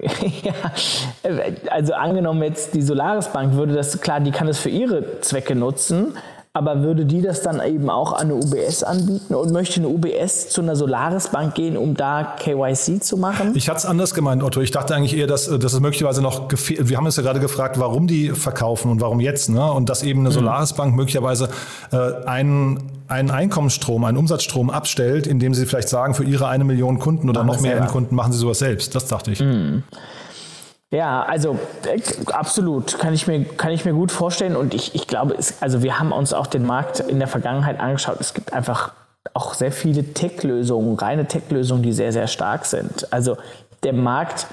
(laughs) ja, also angenommen jetzt die Solaris Bank würde das, klar, die kann das für ihre Zwecke nutzen, aber würde die das dann eben auch an eine UBS anbieten und möchte eine UBS zu einer Solaris Bank gehen, um da KYC zu machen? Ich hatte es anders gemeint, Otto. Ich dachte eigentlich eher, dass, dass es möglicherweise noch gefehlt. Wir haben uns ja gerade gefragt, warum die verkaufen und warum jetzt, ne? Und dass eben eine mhm. Solaris Bank möglicherweise äh, einen, einen Einkommensstrom, einen Umsatzstrom abstellt, indem sie vielleicht sagen, für ihre eine Million Kunden oder machen noch mehr Endkunden machen sie sowas selbst. Das dachte ich. Mhm. Ja, also äh, absolut, kann ich mir, kann ich mir gut vorstellen. Und ich, ich glaube, es, also wir haben uns auch den Markt in der Vergangenheit angeschaut. Es gibt einfach auch sehr viele Tech-Lösungen, reine Tech-Lösungen, die sehr, sehr stark sind. Also der Markt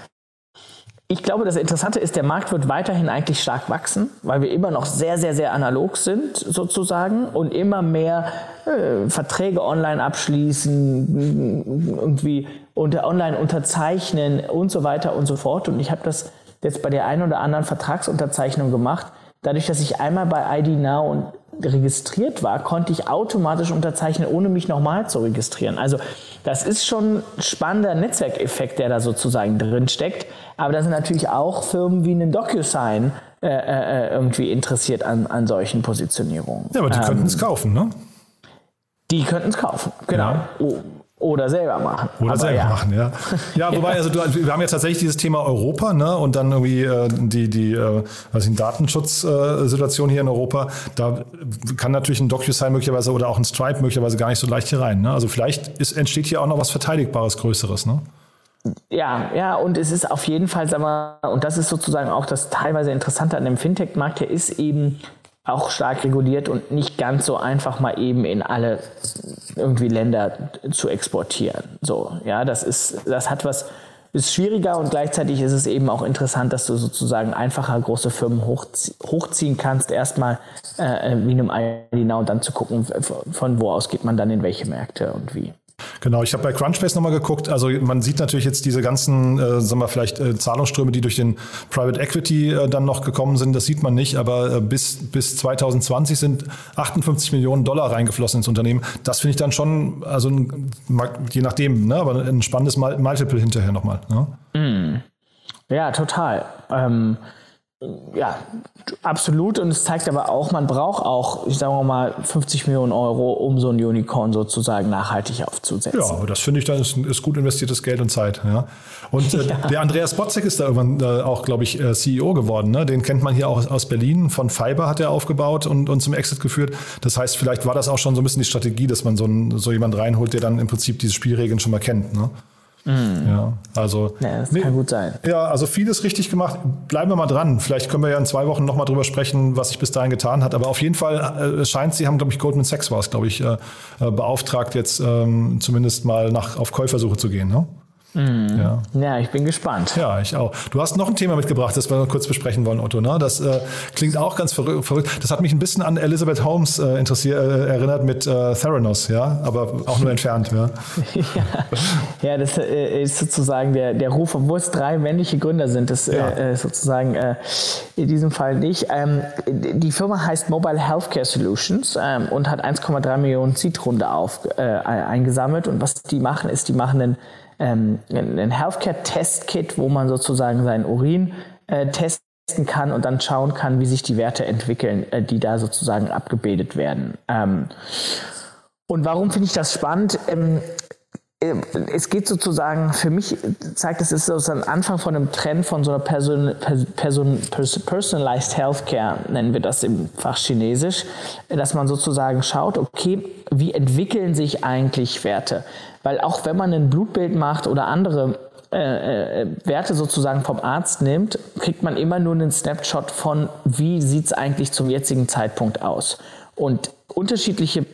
ich glaube, das Interessante ist, der Markt wird weiterhin eigentlich stark wachsen, weil wir immer noch sehr, sehr, sehr analog sind sozusagen und immer mehr äh, Verträge online abschließen, irgendwie unter, online unterzeichnen und so weiter und so fort. Und ich habe das jetzt bei der einen oder anderen Vertragsunterzeichnung gemacht. Dadurch, dass ich einmal bei ID Now registriert war, konnte ich automatisch unterzeichnen, ohne mich nochmal zu registrieren. Also das ist schon ein spannender Netzwerkeffekt, der da sozusagen drin steckt. Aber da sind natürlich auch Firmen wie ein DocuSign äh, äh, irgendwie interessiert an, an solchen Positionierungen. Ja, aber die ähm, könnten es kaufen, ne? Die könnten es kaufen, genau. Ja. Oh. Oder selber machen. Oder Aber selber ja. machen, ja. Ja, wobei, also du, wir haben jetzt tatsächlich dieses Thema Europa, ne? Und dann irgendwie äh, die, die äh, also die Datenschutzsituation äh, hier in Europa. Da kann natürlich ein DocuSign möglicherweise oder auch ein Stripe möglicherweise gar nicht so leicht hier rein. Ne? Also vielleicht ist, entsteht hier auch noch was Verteidigbares, Größeres, ne? Ja, ja, und es ist auf jeden Fall, sagen wir, und das ist sozusagen auch das teilweise Interessante an dem Fintech-Markt, der ist eben auch stark reguliert und nicht ganz so einfach mal eben in alle irgendwie Länder zu exportieren. So, ja, das ist, das hat was, ist schwieriger und gleichzeitig ist es eben auch interessant, dass du sozusagen einfacher große Firmen hochzie hochziehen kannst, erstmal äh, wie einem ID und dann zu gucken, von wo aus geht man dann in welche Märkte und wie. Genau, ich habe bei Crunchbase nochmal geguckt. Also man sieht natürlich jetzt diese ganzen, äh, sagen wir vielleicht äh, Zahlungsströme, die durch den Private Equity äh, dann noch gekommen sind. Das sieht man nicht, aber äh, bis, bis 2020 sind 58 Millionen Dollar reingeflossen ins Unternehmen. Das finde ich dann schon, also je nachdem, ne, aber ein spannendes Multiple hinterher nochmal. Ne? Mm. Ja, total. Ähm, ja, absolut. Und es zeigt aber auch, man braucht auch, ich sage mal, 50 Millionen Euro, um so ein Unicorn sozusagen nachhaltig aufzusetzen. Ja, aber das finde ich dann ist, ist, gut investiertes Geld und Zeit. Ja. Und äh, (laughs) ja. der Andreas Botzek ist da irgendwann äh, auch, glaube ich, äh, CEO geworden. Ne? Den kennt man hier auch aus Berlin. Von Fiber hat er aufgebaut und, und zum Exit geführt. Das heißt, vielleicht war das auch schon so ein bisschen die Strategie, dass man so, ein, so jemand reinholt, der dann im Prinzip diese Spielregeln schon mal kennt. Ne? Mhm. Ja, also. Ja, das kann gut sein. Ja, also vieles richtig gemacht. Bleiben wir mal dran. Vielleicht können wir ja in zwei Wochen nochmal drüber sprechen, was sich bis dahin getan hat. Aber auf jeden Fall, äh, scheint, Sie haben, glaube ich, Goldman Sachs war es, glaube ich, äh, äh, beauftragt, jetzt ähm, zumindest mal nach, auf Käufersuche zu gehen. Ne? Mhm. Ja. ja, ich bin gespannt. Ja, ich auch. Du hast noch ein Thema mitgebracht, das wir noch kurz besprechen wollen, Otto. Ne? Das äh, klingt auch ganz verrückt. Das hat mich ein bisschen an Elizabeth Holmes äh, interessiert, äh, erinnert mit äh, Theranos, ja, aber auch nur entfernt. Ja, ja. (laughs) ja das äh, ist sozusagen der, der Ruf, obwohl es drei männliche Gründer sind, das ja. Äh, sozusagen in diesem Fall nicht. Ähm, die Firma heißt Mobile Healthcare Solutions ähm, und hat 1,3 Millionen Seed-Runde auf, eingesammelt. Und was die machen, ist, die machen einen ähm, ein Healthcare-Test-Kit, wo man sozusagen seinen Urin äh, testen kann und dann schauen kann, wie sich die Werte entwickeln, äh, die da sozusagen abgebildet werden. Ähm, und warum finde ich das spannend? Ähm, äh, es geht sozusagen, für mich zeigt es, ist so ein Anfang von einem Trend von so einer Person, Person, Personalized Healthcare, nennen wir das im Fach Chinesisch, dass man sozusagen schaut, okay, wie entwickeln sich eigentlich Werte? Weil auch wenn man ein Blutbild macht oder andere äh, äh, Werte sozusagen vom Arzt nimmt, kriegt man immer nur einen Snapshot von, wie sieht es eigentlich zum jetzigen Zeitpunkt aus. Und unterschiedliche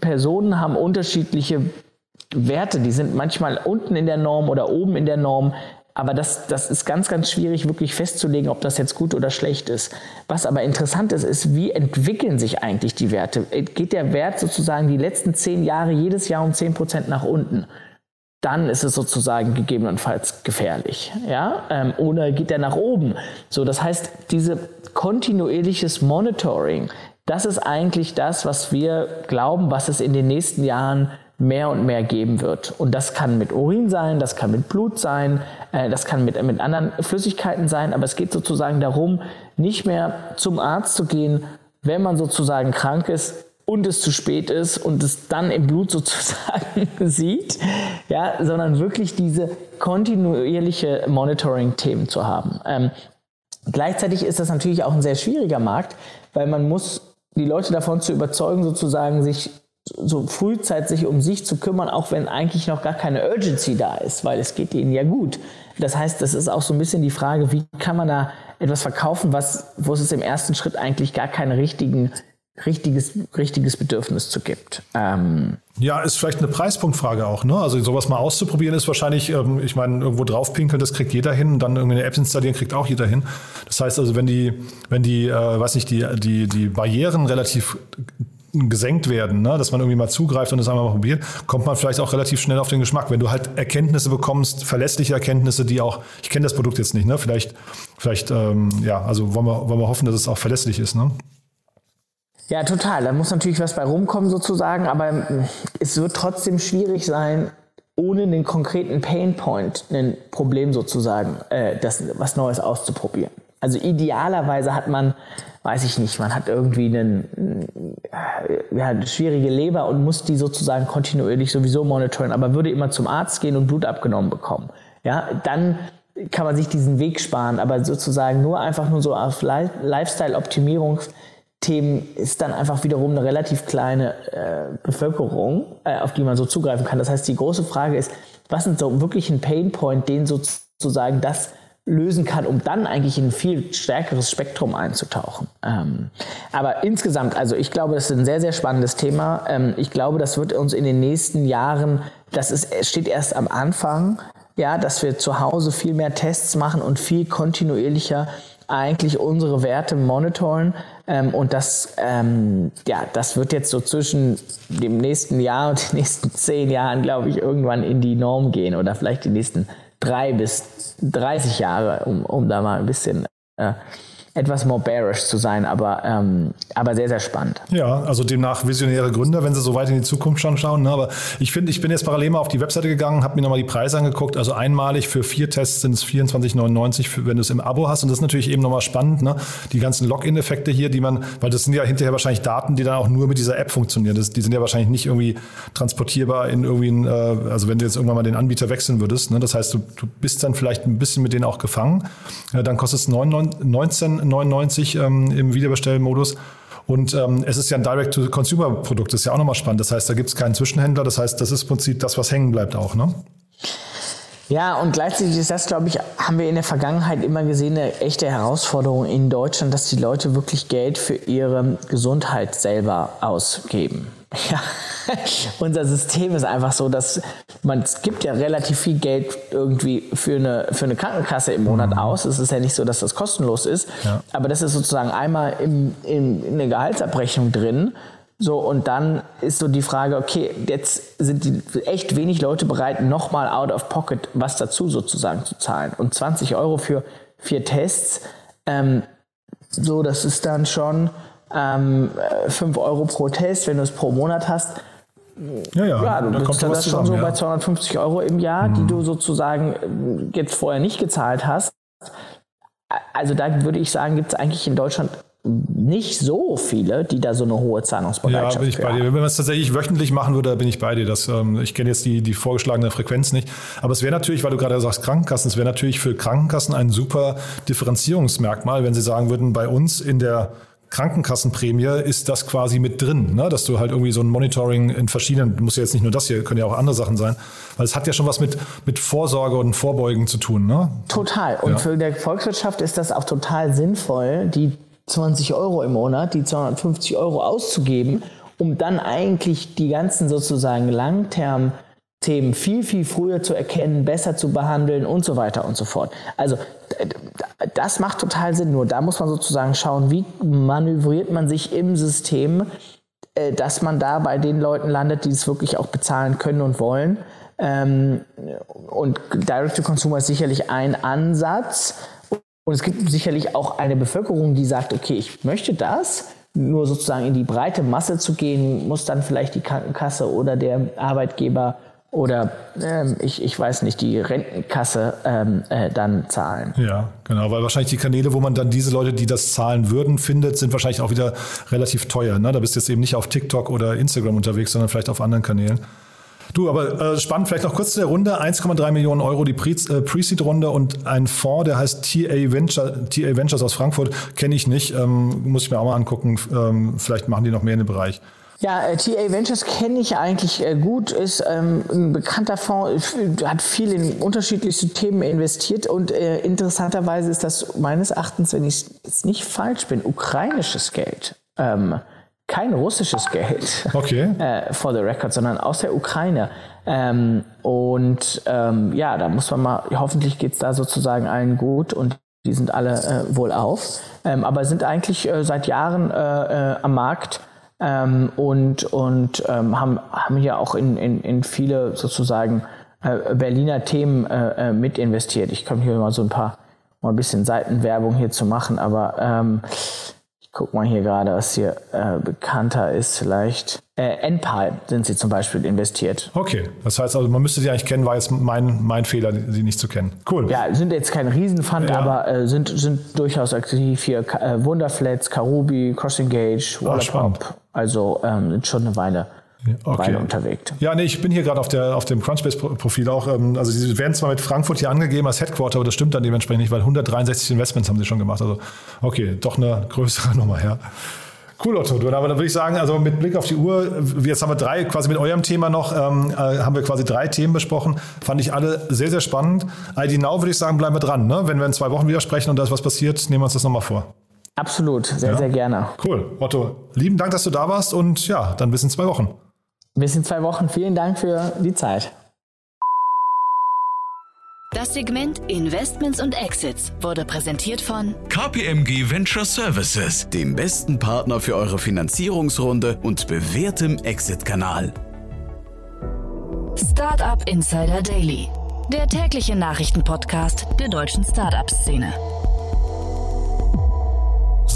Personen haben unterschiedliche Werte, die sind manchmal unten in der Norm oder oben in der Norm. Aber das, das ist ganz, ganz schwierig wirklich festzulegen, ob das jetzt gut oder schlecht ist. Was aber interessant ist, ist, wie entwickeln sich eigentlich die Werte? Geht der Wert sozusagen die letzten zehn Jahre jedes Jahr um zehn Prozent nach unten? Dann ist es sozusagen gegebenenfalls gefährlich. Ja? Ähm, oder geht der nach oben? So, das heißt, diese kontinuierliches Monitoring, das ist eigentlich das, was wir glauben, was es in den nächsten Jahren mehr und mehr geben wird. Und das kann mit Urin sein, das kann mit Blut sein, äh, das kann mit, mit anderen Flüssigkeiten sein, aber es geht sozusagen darum, nicht mehr zum Arzt zu gehen, wenn man sozusagen krank ist und es zu spät ist und es dann im Blut (laughs) sozusagen sieht, ja, sondern wirklich diese kontinuierliche Monitoring-Themen zu haben. Ähm, gleichzeitig ist das natürlich auch ein sehr schwieriger Markt, weil man muss die Leute davon zu überzeugen, sozusagen sich so frühzeitig um sich zu kümmern, auch wenn eigentlich noch gar keine Urgency da ist, weil es geht ihnen ja gut. Das heißt, das ist auch so ein bisschen die Frage, wie kann man da etwas verkaufen, was, wo es im ersten Schritt eigentlich gar keinen richtigen richtiges, richtiges Bedürfnis zu gibt. Ähm ja, ist vielleicht eine Preispunktfrage auch. Ne? Also sowas mal auszuprobieren ist wahrscheinlich, ähm, ich meine, irgendwo draufpinkeln, das kriegt jeder hin. Dann irgendwie eine App installieren, kriegt auch jeder hin. Das heißt also, wenn die, wenn die, äh, weiß nicht, die, die, die Barrieren relativ gesenkt werden, ne? dass man irgendwie mal zugreift und das einmal mal probiert, kommt man vielleicht auch relativ schnell auf den Geschmack. Wenn du halt Erkenntnisse bekommst, verlässliche Erkenntnisse, die auch, ich kenne das Produkt jetzt nicht, ne? vielleicht, vielleicht, ähm, ja, also wollen wir, wollen wir hoffen, dass es auch verlässlich ist. Ne? Ja, total. Da muss natürlich was bei rumkommen sozusagen, aber es wird trotzdem schwierig sein, ohne den konkreten Painpoint ein Problem sozusagen, äh, das, was Neues auszuprobieren. Also idealerweise hat man, weiß ich nicht, man hat irgendwie einen, äh, ja, eine schwierige Leber und muss die sozusagen kontinuierlich sowieso monitoren, aber würde immer zum Arzt gehen und Blut abgenommen bekommen. Ja, dann kann man sich diesen Weg sparen, aber sozusagen nur einfach nur so auf Lifestyle-Optimierungs- Themen ist dann einfach wiederum eine relativ kleine äh, Bevölkerung, äh, auf die man so zugreifen kann. Das heißt, die große Frage ist, was sind so wirklich ein Painpoint, den sozusagen das lösen kann, um dann eigentlich in ein viel stärkeres Spektrum einzutauchen. Ähm, aber insgesamt, also ich glaube, das ist ein sehr, sehr spannendes Thema. Ähm, ich glaube, das wird uns in den nächsten Jahren, das ist, steht erst am Anfang, ja, dass wir zu Hause viel mehr Tests machen und viel kontinuierlicher eigentlich unsere Werte monitoren. Ähm, und das, ähm, ja, das wird jetzt so zwischen dem nächsten Jahr und den nächsten zehn Jahren, glaube ich, irgendwann in die Norm gehen oder vielleicht die nächsten drei bis 30 Jahre, um, um da mal ein bisschen äh, etwas more bearish zu sein, aber, ähm, aber sehr, sehr spannend. Ja, also demnach visionäre Gründer, wenn sie so weit in die Zukunft schon schauen. Ne? Aber ich finde, ich bin jetzt parallel mal auf die Webseite gegangen, habe mir nochmal die Preise angeguckt. Also einmalig für vier Tests sind es 24,99, wenn du es im Abo hast. Und das ist natürlich eben nochmal spannend, ne? die ganzen Login-Effekte hier, die man, weil das sind ja hinterher wahrscheinlich Daten, die dann auch nur mit dieser App funktionieren. Das, die sind ja wahrscheinlich nicht irgendwie transportierbar in irgendwie, ein, äh, also wenn du jetzt irgendwann mal den Anbieter wechseln würdest. Ne? Das heißt, du, du bist dann vielleicht ein bisschen mit denen auch gefangen. Ja, dann kostet es 19 99 ähm, im Wiederbestellmodus. Und ähm, es ist ja ein Direct-to-Consumer-Produkt, das ist ja auch nochmal spannend. Das heißt, da gibt es keinen Zwischenhändler. Das heißt, das ist im Prinzip das, was hängen bleibt auch, ne? Ja, und gleichzeitig ist das, glaube ich, haben wir in der Vergangenheit immer gesehen, eine echte Herausforderung in Deutschland, dass die Leute wirklich Geld für ihre Gesundheit selber ausgeben. Ja, (laughs) unser System ist einfach so, dass man, es gibt ja relativ viel Geld irgendwie für eine, für eine Krankenkasse im Monat mhm. aus. Es ist ja nicht so, dass das kostenlos ist, ja. aber das ist sozusagen einmal im, in, in der Gehaltsabrechnung drin. So, und dann ist so die Frage, okay, jetzt sind die echt wenig Leute bereit, nochmal out of pocket was dazu sozusagen zu zahlen. Und 20 Euro für vier Tests, ähm, so, das ist dann schon ähm, 5 Euro pro Test, wenn du es pro Monat hast. Ja, ja, ja du bist dann das zusammen, schon so ja. bei 250 Euro im Jahr, mhm. die du sozusagen äh, jetzt vorher nicht gezahlt hast. Also da würde ich sagen, gibt es eigentlich in Deutschland nicht so viele, die da so eine hohe Zahlungsbereitschaft haben. Ja, bin ich bei dir. Wenn man es tatsächlich wöchentlich machen würde, bin ich bei dir. Das, ähm, ich kenne jetzt die, die vorgeschlagene Frequenz nicht. Aber es wäre natürlich, weil du gerade sagst Krankenkassen, es wäre natürlich für Krankenkassen ein super Differenzierungsmerkmal, wenn sie sagen würden, bei uns in der Krankenkassenprämie ist das quasi mit drin, ne? dass du halt irgendwie so ein Monitoring in verschiedenen, muss ja jetzt nicht nur das hier, können ja auch andere Sachen sein, weil es hat ja schon was mit, mit Vorsorge und Vorbeugen zu tun. Ne? Total. Und ja. für die Volkswirtschaft ist das auch total sinnvoll, die 20 Euro im Monat, die 250 Euro auszugeben, um dann eigentlich die ganzen sozusagen Langterm Themen viel, viel früher zu erkennen, besser zu behandeln und so weiter und so fort. Also das macht total Sinn. Nur da muss man sozusagen schauen, wie manövriert man sich im System, äh, dass man da bei den Leuten landet, die es wirklich auch bezahlen können und wollen. Ähm, und Direct-to-Consumer ist sicherlich ein Ansatz. Und es gibt sicherlich auch eine Bevölkerung, die sagt, okay, ich möchte das, nur sozusagen in die breite Masse zu gehen, muss dann vielleicht die Krankenkasse oder der Arbeitgeber oder ähm, ich, ich weiß nicht, die Rentenkasse ähm, äh, dann zahlen. Ja, genau, weil wahrscheinlich die Kanäle, wo man dann diese Leute, die das zahlen würden, findet, sind wahrscheinlich auch wieder relativ teuer. Ne? Da bist du jetzt eben nicht auf TikTok oder Instagram unterwegs, sondern vielleicht auf anderen Kanälen. Du, aber äh, spannend, vielleicht noch kurz zu der Runde. 1,3 Millionen Euro die äh, Pre-Seed-Runde und ein Fonds, der heißt TA, Venture, TA Ventures aus Frankfurt, kenne ich nicht, ähm, muss ich mir auch mal angucken. Ähm, vielleicht machen die noch mehr in dem Bereich. Ja, äh, TA Ventures kenne ich eigentlich äh, gut, ist ähm, ein bekannter Fonds, hat viel in unterschiedlichste Themen investiert und äh, interessanterweise ist das meines Erachtens, wenn ich jetzt nicht falsch bin, ukrainisches Geld. Ähm, kein russisches Geld. Okay. (laughs) Äh, for the record, sondern aus der Ukraine. Ähm, und ähm, ja, da muss man mal, hoffentlich geht es da sozusagen allen gut und die sind alle äh, wohl auf. Ähm, aber sind eigentlich äh, seit Jahren äh, äh, am Markt ähm, und, und ähm, haben, haben hier auch in, in, in viele sozusagen äh, Berliner Themen mit investiert. Ich komme hier mal so ein paar, mal ein bisschen Seitenwerbung hier zu machen, aber ähm, Guck mal hier gerade, was hier äh, bekannter ist, vielleicht. Äh, Enpal sind sie zum Beispiel investiert. Okay, das heißt also, man müsste sie eigentlich kennen, war jetzt mein, mein Fehler, sie nicht zu kennen. Cool. Ja, sind jetzt kein Riesenfund, ja. aber äh, sind, sind durchaus aktiv hier. Äh, Wonderflats, Karubi, Crossing Gage, Wallapop. Also ähm, sind schon eine Weile okay. unterwegs. Ja, nee, ich bin hier gerade auf, auf dem Crunchbase-Profil auch. Ähm, also sie werden zwar mit Frankfurt hier angegeben als Headquarter, aber das stimmt dann dementsprechend nicht, weil 163 Investments haben sie schon gemacht. Also okay, doch eine größere (laughs) Nummer, ja. Cool, Otto. Aber dann würde ich sagen, also mit Blick auf die Uhr, jetzt haben wir drei, quasi mit eurem Thema noch, ähm, äh, haben wir quasi drei Themen besprochen. Fand ich alle sehr, sehr spannend. ID Now würde ich sagen, bleiben wir dran. Ne? Wenn wir in zwei Wochen wieder sprechen und da ist was passiert, nehmen wir uns das nochmal vor. Absolut, sehr, ja? sehr gerne. Cool. Otto, lieben Dank, dass du da warst und ja, dann bis in zwei Wochen. Bis in zwei Wochen. Vielen Dank für die Zeit. Das Segment Investments und Exits wurde präsentiert von KPMG Venture Services, dem besten Partner für eure Finanzierungsrunde und bewährtem Exit-Kanal. Startup Insider Daily, der tägliche Nachrichtenpodcast der deutschen Startup-Szene.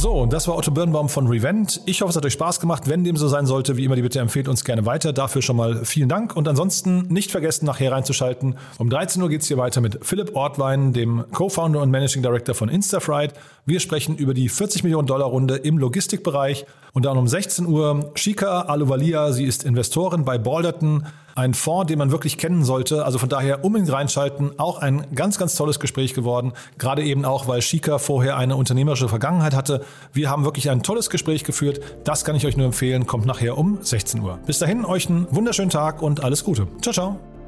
So, und das war Otto Birnbaum von Revent. Ich hoffe, es hat euch Spaß gemacht. Wenn dem so sein sollte, wie immer die Bitte empfehlt uns gerne weiter. Dafür schon mal vielen Dank. Und ansonsten nicht vergessen, nachher reinzuschalten. Um 13 Uhr geht es hier weiter mit Philipp Ortwein, dem Co-Founder und Managing Director von Instafright. Wir sprechen über die 40 Millionen Dollar Runde im Logistikbereich. Und dann um 16 Uhr Shika Aluvalia. Sie ist Investorin bei Balderton. Ein Fonds, den man wirklich kennen sollte. Also von daher unbedingt reinschalten. Auch ein ganz, ganz tolles Gespräch geworden. Gerade eben auch, weil Shika vorher eine unternehmerische Vergangenheit hatte. Wir haben wirklich ein tolles Gespräch geführt. Das kann ich euch nur empfehlen. Kommt nachher um 16 Uhr. Bis dahin euch einen wunderschönen Tag und alles Gute. Ciao, ciao.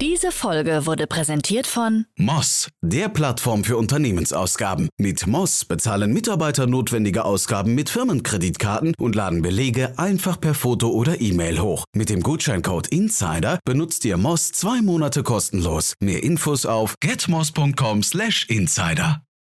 Diese Folge wurde präsentiert von Moss, der Plattform für Unternehmensausgaben. Mit Moss bezahlen Mitarbeiter notwendige Ausgaben mit Firmenkreditkarten und laden Belege einfach per Foto oder E-Mail hoch. Mit dem Gutscheincode INSIDER benutzt ihr Moss zwei Monate kostenlos. Mehr Infos auf getmoss.com/insider.